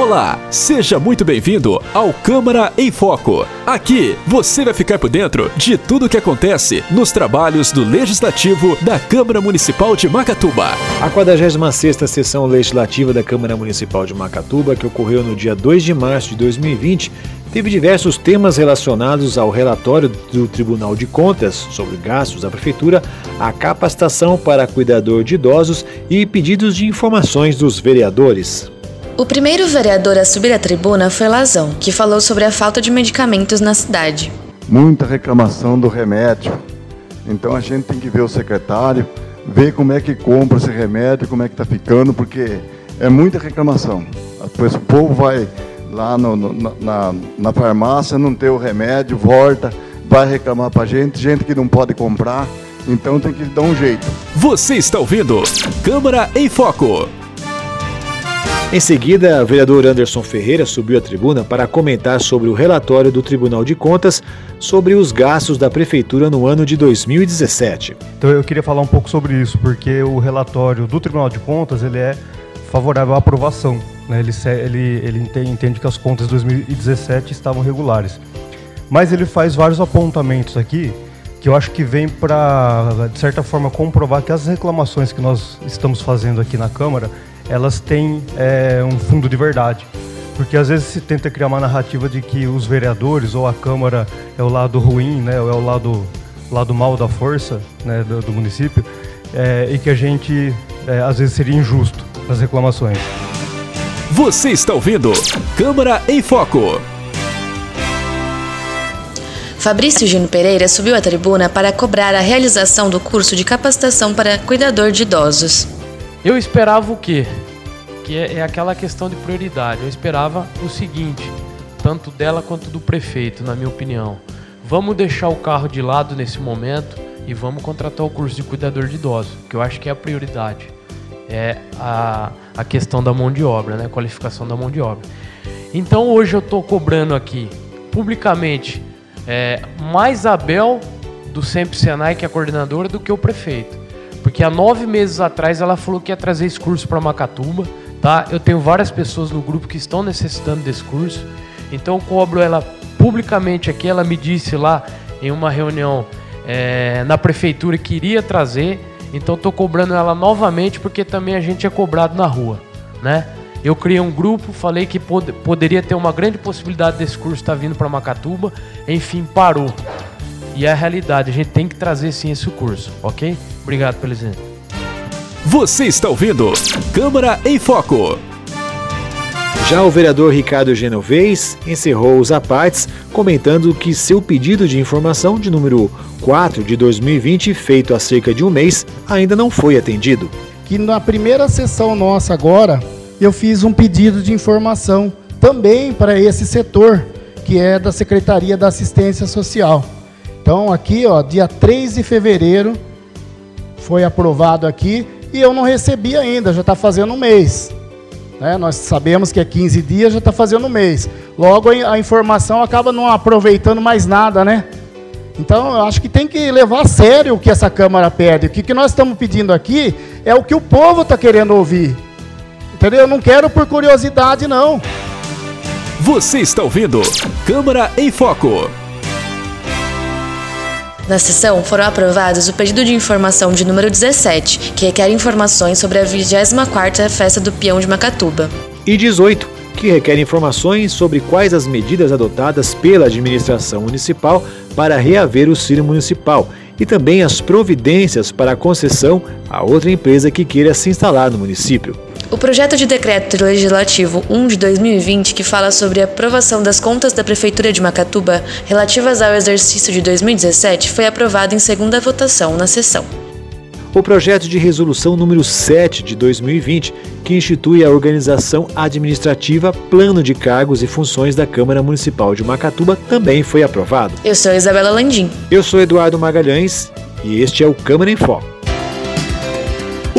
Olá, seja muito bem-vindo ao Câmara em Foco. Aqui você vai ficar por dentro de tudo o que acontece nos trabalhos do Legislativo da Câmara Municipal de Macatuba. A 46ª sessão legislativa da Câmara Municipal de Macatuba, que ocorreu no dia 2 de março de 2020, teve diversos temas relacionados ao relatório do Tribunal de Contas sobre gastos da Prefeitura, a capacitação para cuidador de idosos e pedidos de informações dos vereadores. O primeiro vereador a subir à tribuna foi Lazão, que falou sobre a falta de medicamentos na cidade. Muita reclamação do remédio. Então a gente tem que ver o secretário, ver como é que compra esse remédio, como é que está ficando, porque é muita reclamação. Depois o povo vai lá no, no, na, na farmácia, não tem o remédio, volta, vai reclamar para gente, gente que não pode comprar. Então tem que dar um jeito. Você está ouvindo Câmara em Foco. Em seguida, o vereador Anderson Ferreira subiu à tribuna para comentar sobre o relatório do Tribunal de Contas sobre os gastos da Prefeitura no ano de 2017. Então eu queria falar um pouco sobre isso, porque o relatório do Tribunal de Contas ele é favorável à aprovação. Né? Ele, ele, ele entende, entende que as contas de 2017 estavam regulares. Mas ele faz vários apontamentos aqui que eu acho que vem para, de certa forma, comprovar que as reclamações que nós estamos fazendo aqui na Câmara elas têm é, um fundo de verdade. Porque às vezes se tenta criar uma narrativa de que os vereadores ou a Câmara é o lado ruim, né, ou é o lado, lado mal da força né, do, do município, é, e que a gente é, às vezes seria injusto nas reclamações. Você está ouvindo Câmara em Foco. Fabrício Gino Pereira subiu à tribuna para cobrar a realização do curso de capacitação para cuidador de idosos. Eu esperava o quê? Que é, é aquela questão de prioridade. Eu esperava o seguinte, tanto dela quanto do prefeito, na minha opinião. Vamos deixar o carro de lado nesse momento e vamos contratar o curso de cuidador de idosos, que eu acho que é a prioridade. É a, a questão da mão de obra, né? A qualificação da mão de obra. Então hoje eu estou cobrando aqui, publicamente, é, mais a Bel do Sempre Senai, que é a coordenadora, do que o prefeito. Porque há nove meses atrás ela falou que ia trazer esse curso para Macatuba, tá? Eu tenho várias pessoas no grupo que estão necessitando desse curso, então eu cobro ela publicamente aqui. Ela me disse lá em uma reunião é, na prefeitura que iria trazer, então estou cobrando ela novamente porque também a gente é cobrado na rua, né? Eu criei um grupo, falei que pod poderia ter uma grande possibilidade desse curso estar tá vindo para Macatuba, enfim, parou. E é a realidade, a gente tem que trazer sim esse curso, ok? Obrigado pelo exemplo. Você está ouvindo Câmara em Foco. Já o vereador Ricardo Genovez encerrou os apartes comentando que seu pedido de informação de número 4 de 2020, feito há cerca de um mês, ainda não foi atendido. Que na primeira sessão nossa agora, eu fiz um pedido de informação também para esse setor, que é da Secretaria da Assistência Social. Então aqui, ó, dia 3 de fevereiro, foi aprovado aqui e eu não recebi ainda, já está fazendo um mês. Né? Nós sabemos que é 15 dias, já está fazendo um mês. Logo a informação acaba não aproveitando mais nada, né? Então eu acho que tem que levar a sério o que essa Câmara pede. O que, que nós estamos pedindo aqui é o que o povo está querendo ouvir. Entendeu? Eu não quero por curiosidade, não. Você está ouvindo Câmara em Foco. Na sessão foram aprovados o pedido de informação de número 17, que requer informações sobre a 24ª Festa do Peão de Macatuba. E 18, que requer informações sobre quais as medidas adotadas pela administração municipal para reaver o Círio Municipal e também as providências para a concessão a outra empresa que queira se instalar no município. O projeto de decreto legislativo 1 de 2020, que fala sobre a aprovação das contas da Prefeitura de Macatuba relativas ao exercício de 2017, foi aprovado em segunda votação na sessão. O projeto de resolução número 7 de 2020, que institui a organização administrativa, plano de cargos e funções da Câmara Municipal de Macatuba, também foi aprovado. Eu sou Isabela Landim. Eu sou Eduardo Magalhães e este é o Câmara em Foco.